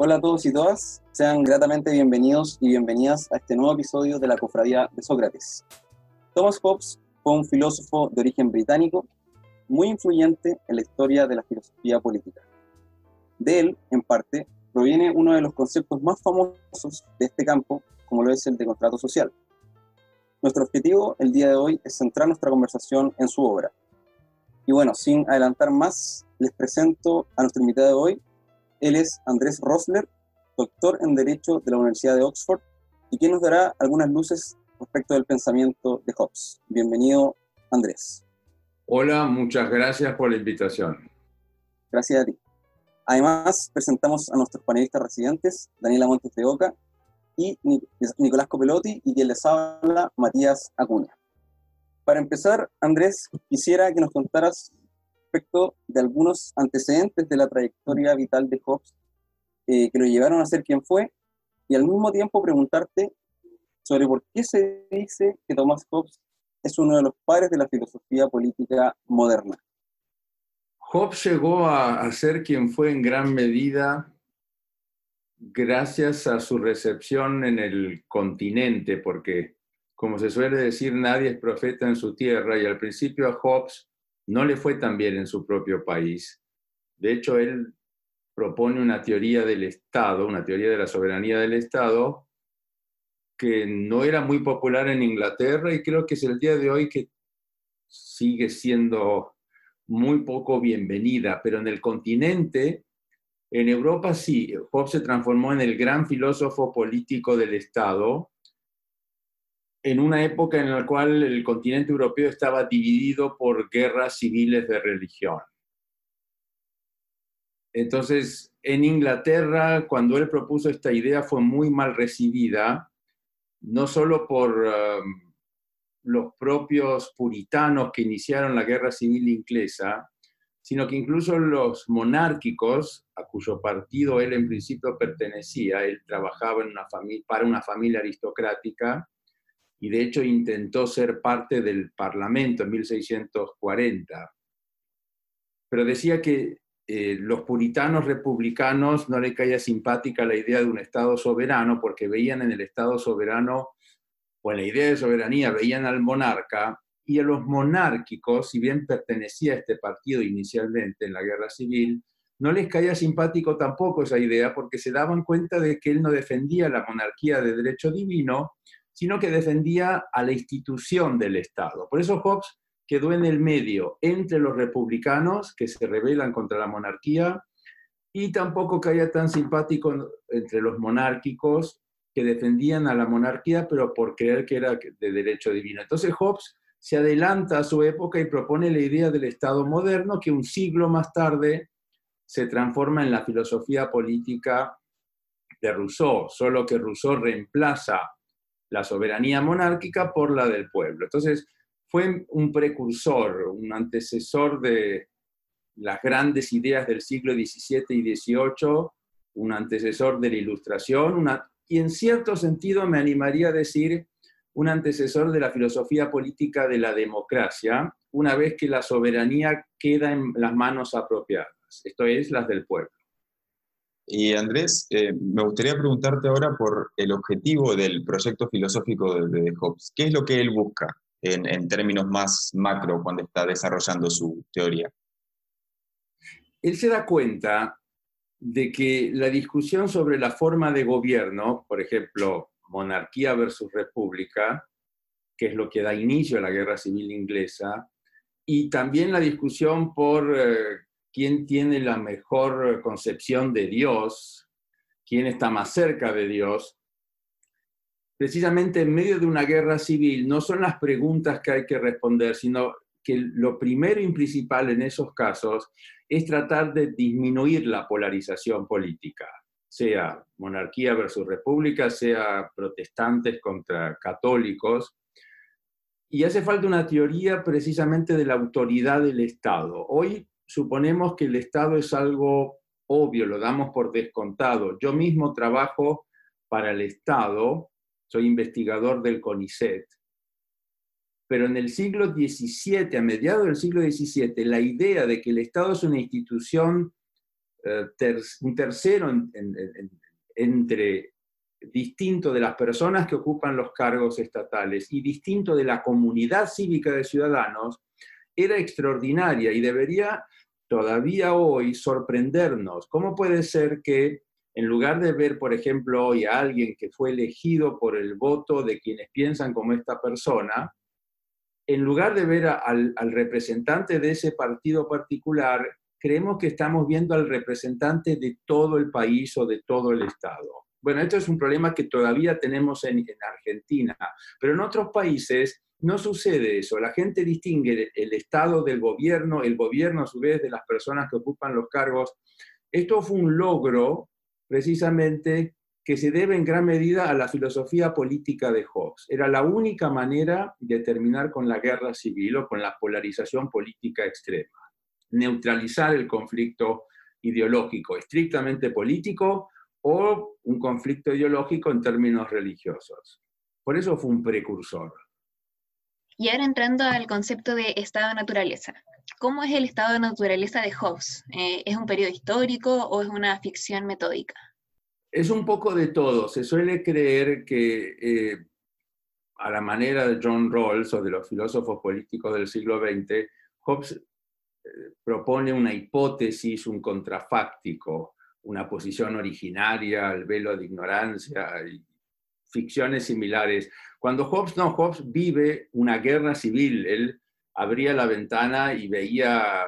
Hola a todos y todas, sean gratamente bienvenidos y bienvenidas a este nuevo episodio de la Cofradía de Sócrates. Thomas Hobbes fue un filósofo de origen británico muy influyente en la historia de la filosofía política. De él, en parte, proviene uno de los conceptos más famosos de este campo, como lo es el de contrato social. Nuestro objetivo el día de hoy es centrar nuestra conversación en su obra. Y bueno, sin adelantar más, les presento a nuestro invitado de hoy. Él es Andrés Rosler, doctor en Derecho de la Universidad de Oxford, y quien nos dará algunas luces respecto del pensamiento de Hobbes. Bienvenido, Andrés. Hola, muchas gracias por la invitación. Gracias a ti. Además, presentamos a nuestros panelistas residentes, Daniela Montes de Oca y Nicolás Copelotti, y quien les habla, Matías Acuña. Para empezar, Andrés, quisiera que nos contaras respecto de algunos antecedentes de la trayectoria vital de Hobbes eh, que lo llevaron a ser quien fue, y al mismo tiempo preguntarte sobre por qué se dice que Thomas Hobbes es uno de los padres de la filosofía política moderna. Hobbes llegó a, ser quien fue en gran medida gracias a su recepción en el continente, porque, como se suele decir, nadie es profeta en su tierra, y al principio a Hobbes no le fue tan bien en su propio país. De hecho, él propone una teoría del Estado, una teoría de la soberanía del Estado, que no era muy popular en Inglaterra y creo que es el día de hoy que sigue siendo muy poco bienvenida, pero en el continente, en Europa sí, Hobbes se transformó en el gran filósofo político del Estado, en una época en la cual el continente europeo estaba dividido por guerras civiles de religión. Entonces, en Inglaterra, cuando él propuso esta idea, fue muy mal recibida, no solo por um, los propios puritanos que iniciaron la guerra civil inglesa, sino que incluso los monárquicos, a cuyo partido él en principio pertenecía, él trabajaba para una familia aristocrática y de hecho intentó ser parte del Parlamento en 1640. Pero decía que eh, los puritanos republicanos no le caía simpática la idea de un Estado soberano porque veían en el Estado soberano o en la idea de soberanía veían al monarca y a los monárquicos, si bien pertenecía a este partido inicialmente en la guerra civil, no les caía simpático tampoco esa idea porque se daban cuenta de que él no defendía la monarquía de derecho divino, sino que defendía a la institución del Estado. Por eso Hobbes quedó en el medio entre los republicanos que se rebelan contra la monarquía y tampoco caía tan simpático entre los monárquicos que defendían a la monarquía pero por creer que era de derecho divino. Entonces Hobbes se adelanta a su época y propone la idea del Estado moderno que un siglo más tarde se transforma en la filosofía política de Rousseau, solo que Rousseau reemplaza la soberanía monárquica por la del pueblo. Entonces, fue un precursor, un antecesor de las grandes ideas del siglo XVII y XVIII, un antecesor de la ilustración, y en cierto sentido me animaría a decir un antecesor de la filosofía política de la democracia, una vez que la soberanía queda en las manos apropiadas, esto es, las del pueblo. Y Andrés, eh, me gustaría preguntarte ahora por el objetivo del proyecto filosófico de, Hobbes. ¿Qué es lo que él busca? en, términos más macro cuando está desarrollando su teoría. Él se da cuenta de que la discusión sobre la forma de gobierno, por ejemplo, monarquía versus república, que es lo que da inicio a la guerra civil inglesa, y también la discusión por eh, quién tiene la mejor concepción de Dios, quién está más cerca de Dios, precisamente en medio de una guerra civil, no son las preguntas que hay que responder, sino que lo primero y principal en esos casos es tratar de disminuir la polarización política, sea monarquía versus república, sea protestantes contra católicos. Y hace falta una teoría precisamente de la autoridad del Estado. Hoy suponemos que el Estado es algo obvio, lo damos por descontado. Yo mismo trabajo para el Estado soy investigador del CONICET. Pero en el siglo XVII, a mediados del siglo XVII, la idea de que el Estado es una institución eh, un tercero entre distinto de las personas que ocupan los cargos estatales y distinto de la comunidad cívica de ciudadanos, era extraordinaria y debería todavía hoy sorprendernos. ¿Cómo puede ser que en lugar de ver, por ejemplo, hoy a alguien que fue elegido por el voto de quienes piensan como esta persona, en lugar de ver al, representante de ese partido particular, creemos que estamos viendo al representante de todo el país o de todo el Estado. Bueno, esto es un problema que todavía tenemos en, Argentina, pero en otros países no sucede eso. La gente distingue el, Estado del gobierno, el gobierno a su vez de las personas que ocupan los cargos. Esto fue un logro precisamente que se debe en gran medida a la filosofía política de Hobbes. Era la única manera de terminar con la guerra civil o con la polarización política extrema. Neutralizar el conflicto ideológico estrictamente político o un conflicto ideológico en términos religiosos. Por eso fue un precursor. Y ahora entrando al concepto de estado de naturaleza. ¿Cómo es el estado de naturaleza de Hobbes? Eh, ¿Es un periodo histórico o es una ficción metódica? Es un poco de todo. Se suele creer que eh, a la manera de John Rawls o de los filósofos políticos del siglo XX, Hobbes eh, propone una hipótesis, un contrafáctico, una posición originaria, el velo de ignorancia y ficciones similares. Cuando Hobbes, no, Hobbes vive una guerra civil, él abría la ventana y veía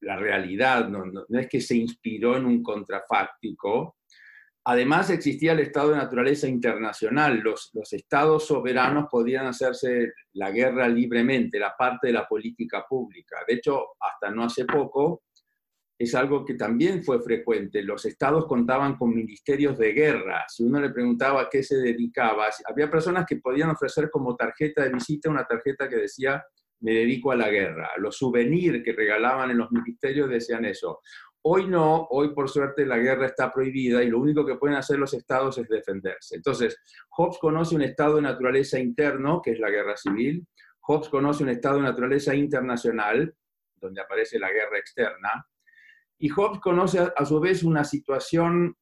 la realidad, no, es que se inspiró en un contrafáctico. Además existía el estado de naturaleza internacional, los, los estados soberanos podían hacerse la guerra libremente, la parte de la política pública. De hecho, hasta no hace poco, es algo que también fue frecuente. Los estados contaban con ministerios de guerra. Si uno le preguntaba a qué se dedicaba, había personas que podían ofrecer como tarjeta de visita una tarjeta que decía me dedico a la guerra. Los souvenirs que regalaban en los ministerios decían eso. Hoy no, hoy por suerte la guerra está prohibida y lo único que pueden hacer los estados es defenderse. Entonces, Hobbes conoce un estado de naturaleza interno, que es la guerra civil. Hobbes conoce un estado de naturaleza internacional, donde aparece la guerra externa y Hobbes conoce a, su vez una situación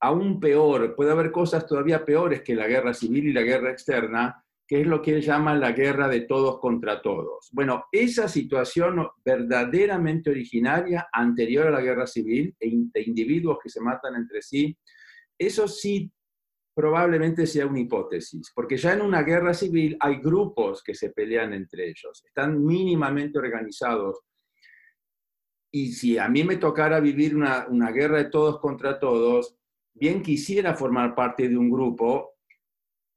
aún peor, puede haber cosas todavía peores que la guerra civil y la guerra externa, que es lo que él llama la guerra de todos contra todos. Bueno, esa situación verdaderamente originaria, anterior a la guerra civil, e de individuos que se matan entre sí, eso sí probablemente sea una hipótesis, porque ya en una guerra civil hay grupos que se pelean entre ellos, están mínimamente organizados y si a mí me tocara vivir una, guerra de todos contra todos, bien quisiera formar parte de un grupo,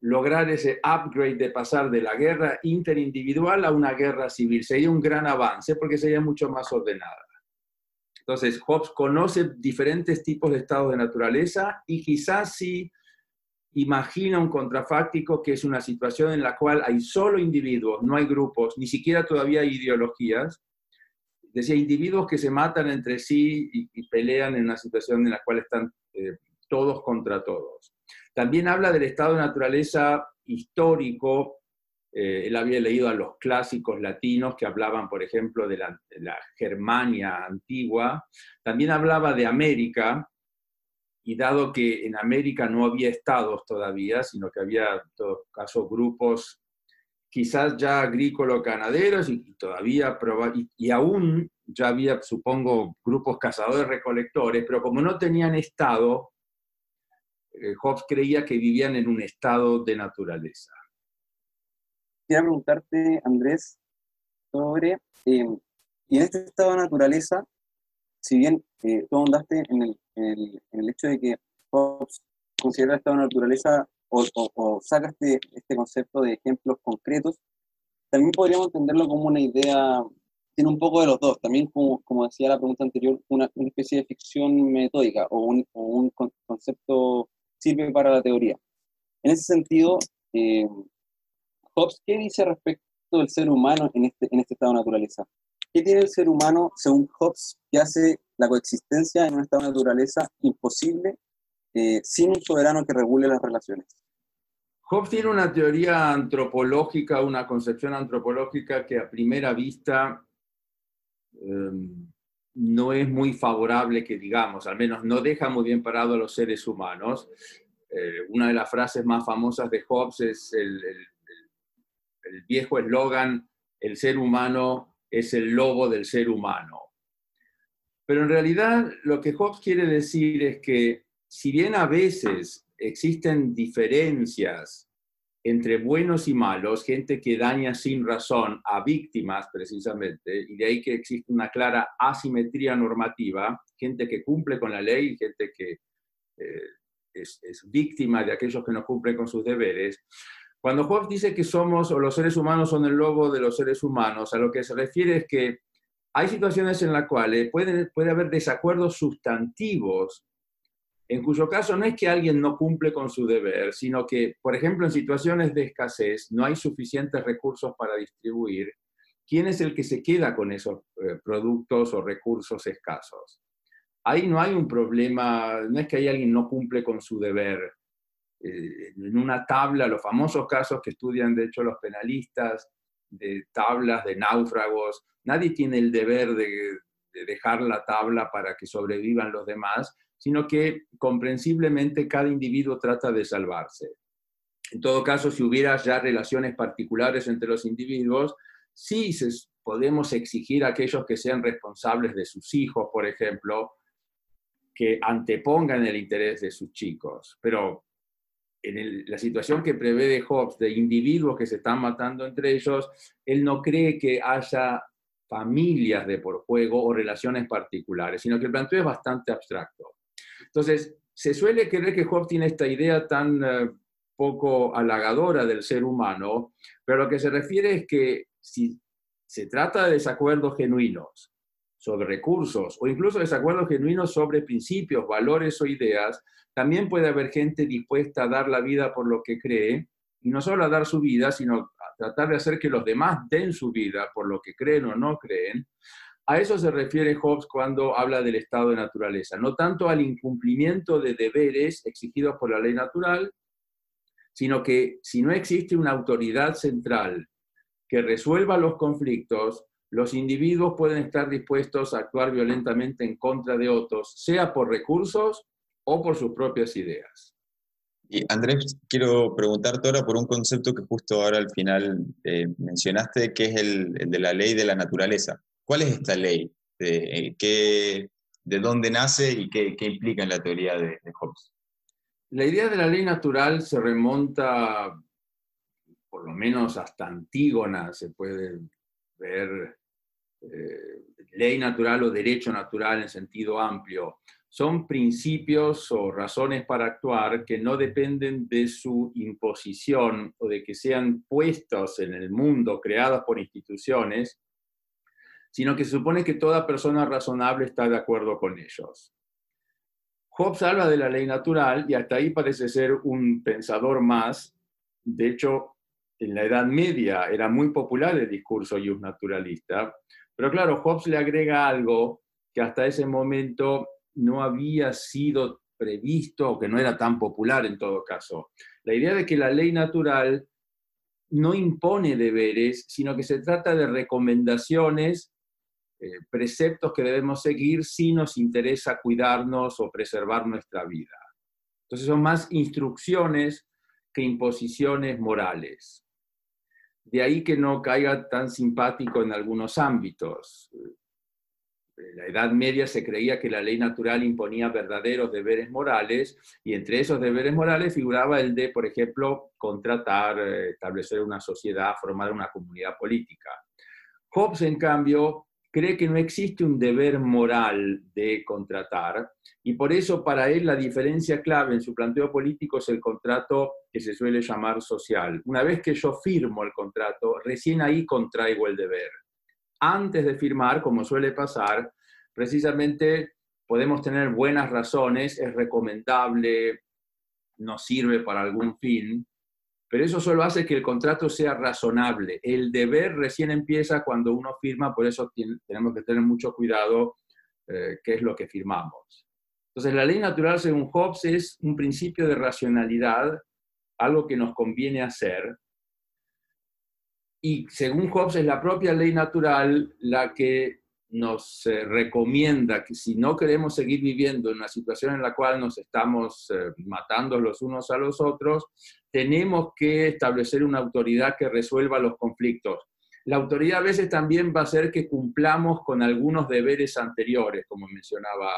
lograr ese upgrade de pasar de la guerra interindividual a una guerra civil. Sería un gran avance porque sería mucho más ordenada. Entonces, Hobbes conoce diferentes tipos de estados de naturaleza y quizás sí imagina un contrafáctico que es una situación en la cual hay solo individuos, no hay grupos, ni siquiera todavía hay ideologías, decía, individuos que se matan entre sí y, pelean en una situación en la cual están eh, todos contra todos. También habla del estado de naturaleza histórico. Eh, él había leído a los clásicos latinos que hablaban, por ejemplo, de la, Germania antigua. También hablaba de América, y dado que en América no había estados todavía, sino que había, en todo caso, grupos quizás ya agrícola-ganaderos y, todavía, y, y, aún ya había, supongo, grupos cazadores-recolectores, pero como no tenían estado, eh, Hobbes creía que vivían en un estado de naturaleza. Quería preguntarte, Andrés, sobre, eh, y en este estado de naturaleza, si bien eh, tú ahondaste en el, en, el, hecho de que Hobbes considera el estado de naturaleza o, o, sacaste este concepto de ejemplos concretos, también podríamos entenderlo como una idea, tiene un poco de los dos, también como, como decía la pregunta anterior, una, una especie de ficción metódica o un, o un, concepto sirve para la teoría. En ese sentido, eh, Hobbes, ¿qué dice respecto del ser humano en este, en este estado de naturaleza? ¿Qué tiene el ser humano, según Hobbes, que hace la coexistencia en un estado de naturaleza imposible eh, sin un soberano que regule las relaciones. Hobbes tiene una teoría antropológica, una concepción antropológica que a primera vista em, no es muy favorable que digamos, al menos no deja muy bien parado a los seres humanos. Eh, una de las frases más famosas de Hobbes es el, el viejo eslogan, el ser humano es el lobo del ser humano. Pero en realidad lo que Hobbes quiere decir es que si bien a veces existen diferencias entre buenos y malos, gente que daña sin razón a víctimas precisamente, y de ahí que existe una clara asimetría normativa, gente que cumple con la ley y gente que eh, es, víctima de aquellos que no cumplen con sus deberes. Cuando Hobbes dice que somos, o los seres humanos son el lobo de los seres humanos, a lo que se refiere es que hay situaciones en las cuales puede, puede haber desacuerdos sustantivos en cuyo caso no es que alguien no cumple con su deber, sino que, por ejemplo, en situaciones de escasez no hay suficientes recursos para distribuir. ¿Quién es el que se queda con esos eh, productos o recursos escasos? Ahí no hay un problema, no es que hay alguien no cumple con su deber. Eh, en una tabla, los famosos casos que estudian, de hecho, los penalistas, de tablas de náufragos, nadie tiene el deber de dejar la tabla para que sobrevivan los demás, sino que comprensiblemente cada individuo trata de salvarse. En todo caso, si hubiera ya relaciones particulares entre los individuos, sí podemos exigir a aquellos que sean responsables de sus hijos, por ejemplo, que antepongan el interés de sus chicos. Pero en la situación que prevé de Hobbes, de individuos que se están matando entre ellos, él no cree que haya familias de por juego o relaciones particulares, sino que el planteo es bastante abstracto. Entonces, se suele creer que Hobbes tiene esta idea tan eh, poco halagadora del ser humano, pero lo que se refiere es que si se trata de desacuerdos genuinos sobre recursos o incluso desacuerdos genuinos sobre principios, valores o ideas, también puede haber gente dispuesta a dar la vida por lo que cree, y no solo a dar su vida, sino a tratar de hacer que los demás den su vida por lo que creen o no creen, a eso se refiere Hobbes cuando habla del estado de naturaleza, no tanto al incumplimiento de deberes exigidos por la ley natural, sino que si no existe una autoridad central que resuelva los conflictos, los individuos pueden estar dispuestos a actuar violentamente en contra de otros, sea por recursos o por sus propias ideas. Y Andrés, quiero preguntarte ahora por un concepto que justo ahora al final eh, mencionaste, que es el de la ley de la naturaleza. ¿Cuál es esta ley? ¿De, qué, de dónde nace y qué, implica en la teoría de, Hobbes? La idea de la ley natural se remonta, por lo menos hasta Antígona, se puede ver eh, ley natural o derecho natural en sentido amplio. Son principios o razones para actuar que no dependen de su imposición o de que sean puestos en el mundo, creados por instituciones, sino que se supone que toda persona razonable está de acuerdo con ellos. Hobbes habla de la ley natural y hasta ahí parece ser un pensador más. De hecho, en la Edad Media era muy popular el discurso naturalista, pero claro, Hobbes le agrega algo que hasta ese momento no había sido previsto o que no era tan popular en todo caso. La idea de que la ley natural no impone deberes, sino que se trata de recomendaciones eh, preceptos que debemos seguir si nos interesa cuidarnos o preservar nuestra vida. Entonces son más instrucciones que imposiciones morales. De ahí que no caiga tan simpático en algunos ámbitos. En la Edad Media se creía que la ley natural imponía verdaderos deberes morales y entre esos deberes morales figuraba el de, por ejemplo, contratar, eh, establecer una sociedad, formar una comunidad política. Hobbes, en cambio, cree que no existe un deber moral de contratar y por eso para él la diferencia clave en su planteo político es el contrato que se suele llamar social. Una vez que yo firmo el contrato, recién ahí contraigo el deber. Antes de firmar, como suele pasar, precisamente podemos tener buenas razones, es recomendable, nos sirve para algún fin, pero eso solo hace que el contrato sea razonable. El deber recién empieza cuando uno firma, por eso tenemos que tener mucho cuidado eh, qué es lo que firmamos. Entonces, la ley natural, según Hobbes, es un principio de racionalidad, algo que nos conviene hacer. Y según Hobbes, es la propia ley natural la que nos eh, recomienda que si no queremos seguir viviendo en una situación en la cual nos estamos eh, matando los unos a los otros, tenemos que establecer una autoridad que resuelva los conflictos. La autoridad a veces también va a ser que cumplamos con algunos deberes anteriores, como mencionaba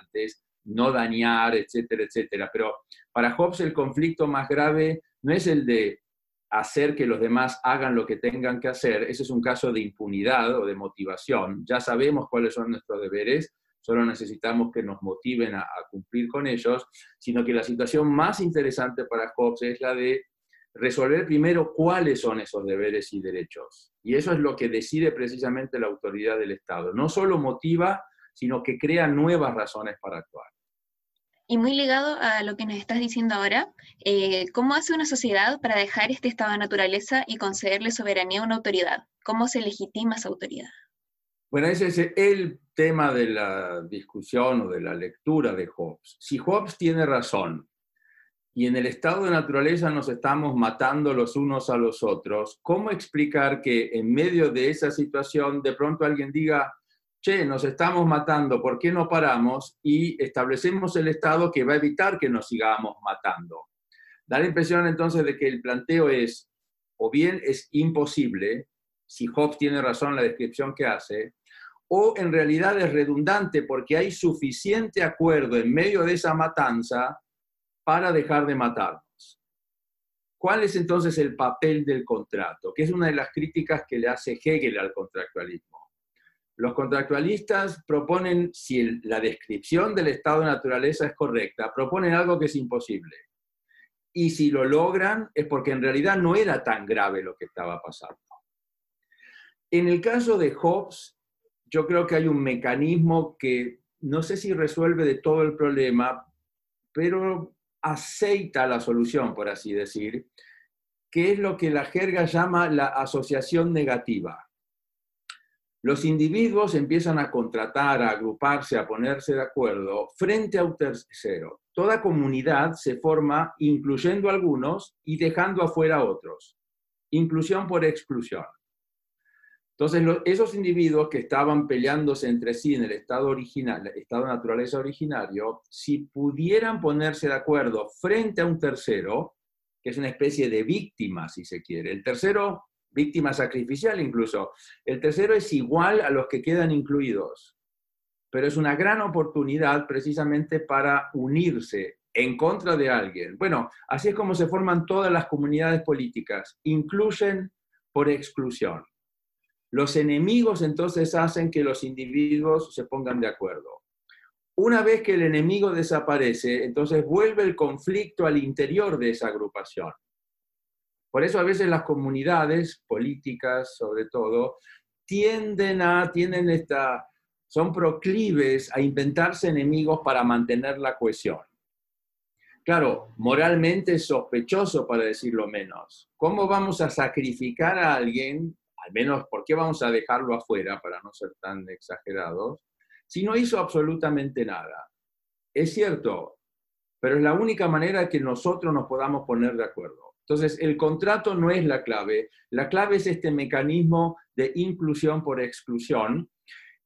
antes, no dañar, etcétera, etcétera. Pero para Hobbes el conflicto más grave no es el de hacer que los demás hagan lo que tengan que hacer, ese es un caso de impunidad o de motivación. Ya sabemos cuáles son nuestros deberes, solo necesitamos que nos motiven a, cumplir con ellos, sino que la situación más interesante para Hobbes es la de resolver primero cuáles son esos deberes y derechos. Y eso es lo que decide precisamente la autoridad del Estado. No solo motiva, sino que crea nuevas razones para actuar. Y muy ligado a lo que nos estás diciendo ahora, eh, ¿cómo hace una sociedad para dejar este estado de naturaleza y concederle soberanía a una autoridad? ¿Cómo se legitima esa autoridad? Bueno, ese es el tema de la discusión o de la lectura de Hobbes. Si Hobbes tiene razón y en el estado de naturaleza nos estamos matando los unos a los otros, ¿cómo explicar que en medio de esa situación de pronto alguien diga, che, nos estamos matando, ¿por qué no paramos? Y establecemos el Estado que va a evitar que nos sigamos matando. Da la impresión entonces de que el planteo es, o bien es imposible, si Hobbes tiene razón en la descripción que hace, o en realidad es redundante porque hay suficiente acuerdo en medio de esa matanza para dejar de matarnos. ¿Cuál es entonces el papel del contrato? Que es una de las críticas que le hace Hegel al contractualismo. Los contractualistas proponen, si la descripción del estado de naturaleza es correcta, proponen algo que es imposible. Y si lo logran es porque en realidad no era tan grave lo que estaba pasando. En el caso de Hobbes, yo creo que hay un mecanismo que no sé si resuelve de todo el problema, pero aceita la solución, por así decir, que es lo que la jerga llama la asociación negativa. Los individuos empiezan a contratar, a agruparse, a ponerse de acuerdo frente a un tercero. Toda comunidad se forma incluyendo a algunos y dejando afuera a otros. Inclusión por exclusión. Entonces, esos individuos que estaban peleándose entre sí en el estado original, estado de naturaleza originario, si pudieran ponerse de acuerdo frente a un tercero, que es una especie de víctima, si se quiere, el tercero víctima sacrificial incluso. El tercero es igual a los que quedan incluidos, pero es una gran oportunidad precisamente para unirse en contra de alguien. Bueno, así es como se forman todas las comunidades políticas, incluyen por exclusión. Los enemigos entonces hacen que los individuos se pongan de acuerdo. Una vez que el enemigo desaparece, entonces vuelve el conflicto al interior de esa agrupación. Por eso a veces las comunidades políticas, sobre todo, tienden a, tienen esta, son proclives a inventarse enemigos para mantener la cohesión. Claro, moralmente es sospechoso, para decirlo menos. ¿Cómo vamos a sacrificar a alguien, al menos, ¿por qué vamos a dejarlo afuera, para no ser tan exagerados, si no hizo absolutamente nada? Es cierto, pero es la única manera que nosotros nos podamos poner de acuerdo. Entonces, el contrato no es la clave. La clave es este mecanismo de inclusión por exclusión,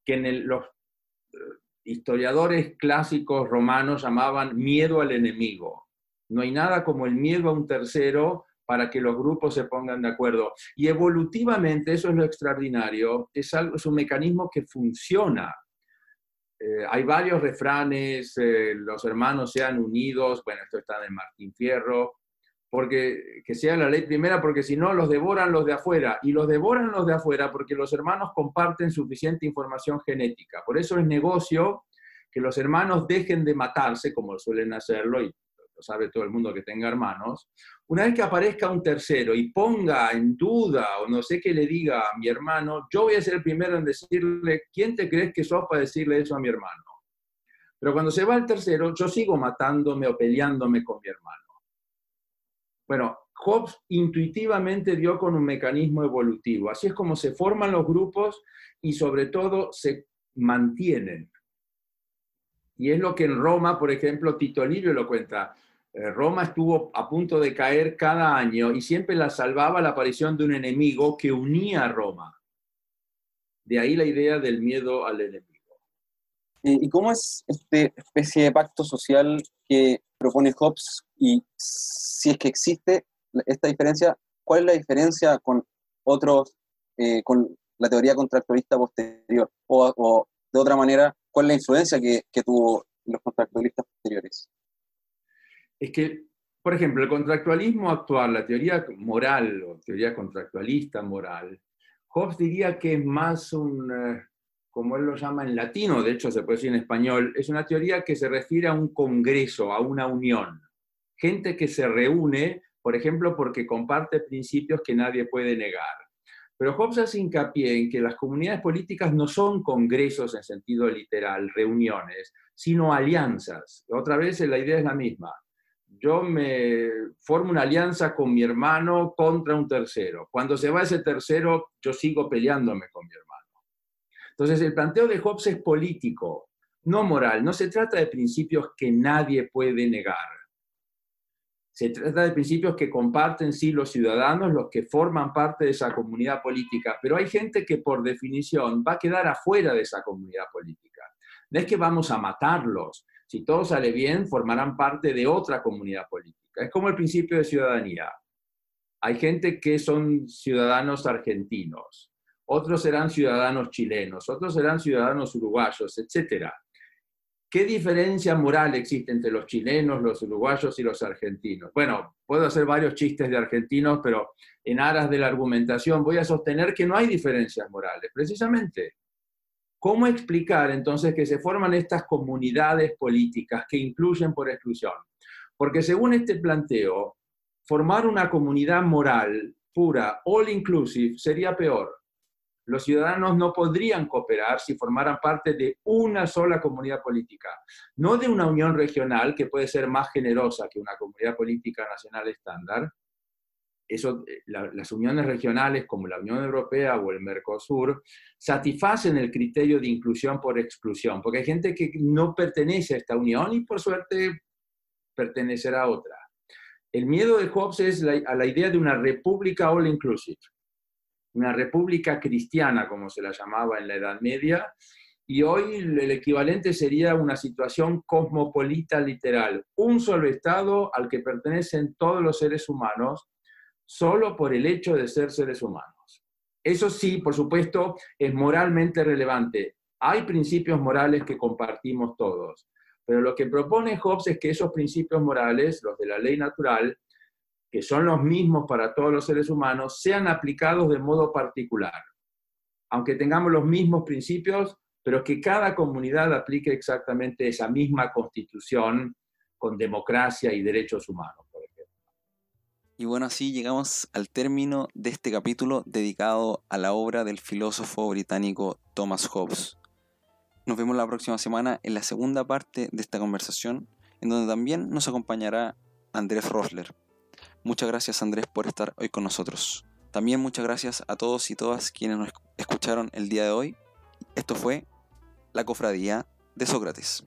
que los eh, historiadores clásicos romanos llamaban miedo al enemigo. No hay nada como el miedo a un tercero para que los grupos se pongan de acuerdo. Y evolutivamente, eso es lo extraordinario, es, algo, es un mecanismo que funciona. Eh, hay varios refranes, eh, los hermanos sean unidos, bueno, esto está de Martín Fierro, porque que sea la ley primera, porque si no los devoran los de afuera, y los devoran los de afuera porque los hermanos comparten suficiente información genética. Por eso es negocio que los hermanos dejen de matarse, como suelen hacerlo, y lo sabe todo el mundo que tenga hermanos, una vez que aparezca un tercero y ponga en duda o no sé qué le diga a mi hermano, yo voy a ser el primero en decirle, ¿quién te crees que sos para decirle eso a mi hermano? Pero cuando se va el tercero, yo sigo matándome o peleándome con mi hermano. Bueno, Hobbes intuitivamente dio con un mecanismo evolutivo. Así es como se forman los grupos y sobre todo se mantienen. Y es lo que en Roma, por ejemplo, Tito Livio lo cuenta. Eh, Roma estuvo a punto de caer cada año y siempre la salvaba la aparición de un enemigo que unía a Roma. De ahí la idea del miedo al enemigo. ¿Y cómo es esta especie de pacto social que propone Hobbes? Y si es que existe esta diferencia, ¿cuál es la diferencia con otros, eh, con la teoría contractualista posterior? O, de otra manera, ¿cuál es la influencia que, que tuvo los contractualistas posteriores? Es que, por ejemplo, el contractualismo actual, la teoría moral o teoría contractualista moral, Hobbes diría que es más un, eh, como él lo llama en latino, de hecho se puede decir en español, es una teoría que se refiere a un congreso, a una unión. Gente que se reúne, por ejemplo, porque comparte principios que nadie puede negar. Pero Hobbes hace hincapié en que las comunidades políticas no son congresos en sentido literal, reuniones, sino alianzas. Otra vez la idea es la misma. Yo me formo una alianza con mi hermano contra un tercero. Cuando se va ese tercero, yo sigo peleándome con mi hermano. Entonces, el planteo de Hobbes es político, no moral. No se trata de principios que nadie puede negar. Se trata de principios que comparten sí los ciudadanos, los que forman parte de esa comunidad política, pero hay gente que por definición va a quedar afuera de esa comunidad política. No es que vamos a matarlos. Si todo sale bien, formarán parte de otra comunidad política. Es como el principio de ciudadanía. Hay gente que son ciudadanos argentinos, otros serán ciudadanos chilenos, otros serán ciudadanos uruguayos, etc. ¿Qué diferencia moral existe entre los chilenos, los uruguayos y los argentinos? Bueno, puedo hacer varios chistes de argentinos, pero en aras de la argumentación voy a sostener que no hay diferencias morales, precisamente. ¿Cómo explicar entonces que se forman estas comunidades políticas que incluyen por exclusión? Porque según este planteo, formar una comunidad moral pura, all inclusive, sería peor los ciudadanos no podrían cooperar si formaran parte de una sola comunidad política, no de una unión regional que puede ser más generosa que una comunidad política nacional estándar. Eso, eh, las uniones regionales como la Unión Europea o el Mercosur satisfacen el criterio de inclusión por exclusión, porque hay gente que no pertenece a esta unión y por suerte pertenecerá a otra. El miedo de Hobbes es a la idea de una república all inclusive una república cristiana, como se la llamaba en la Edad Media, y hoy el equivalente sería una situación cosmopolita literal, un solo Estado al que pertenecen todos los seres humanos, solo por el hecho de ser seres humanos. Eso sí, por supuesto, es moralmente relevante. Hay principios morales que compartimos todos, pero lo que propone Hobbes es que esos principios morales, los de la ley natural, que son los mismos para todos los seres humanos, sean aplicados de modo particular. Aunque tengamos los mismos principios, pero que cada comunidad aplique exactamente esa misma constitución con democracia y derechos humanos, por ejemplo. Y bueno, así llegamos al término de este capítulo dedicado a la obra del filósofo británico Thomas Hobbes. Nos vemos la próxima semana en la segunda parte de esta conversación, en donde también nos acompañará Andrés Rosler. Muchas gracias Andrés por estar hoy con nosotros. También muchas gracias a todos y todas quienes nos escucharon el día de hoy. Esto fue la cofradía de Sócrates.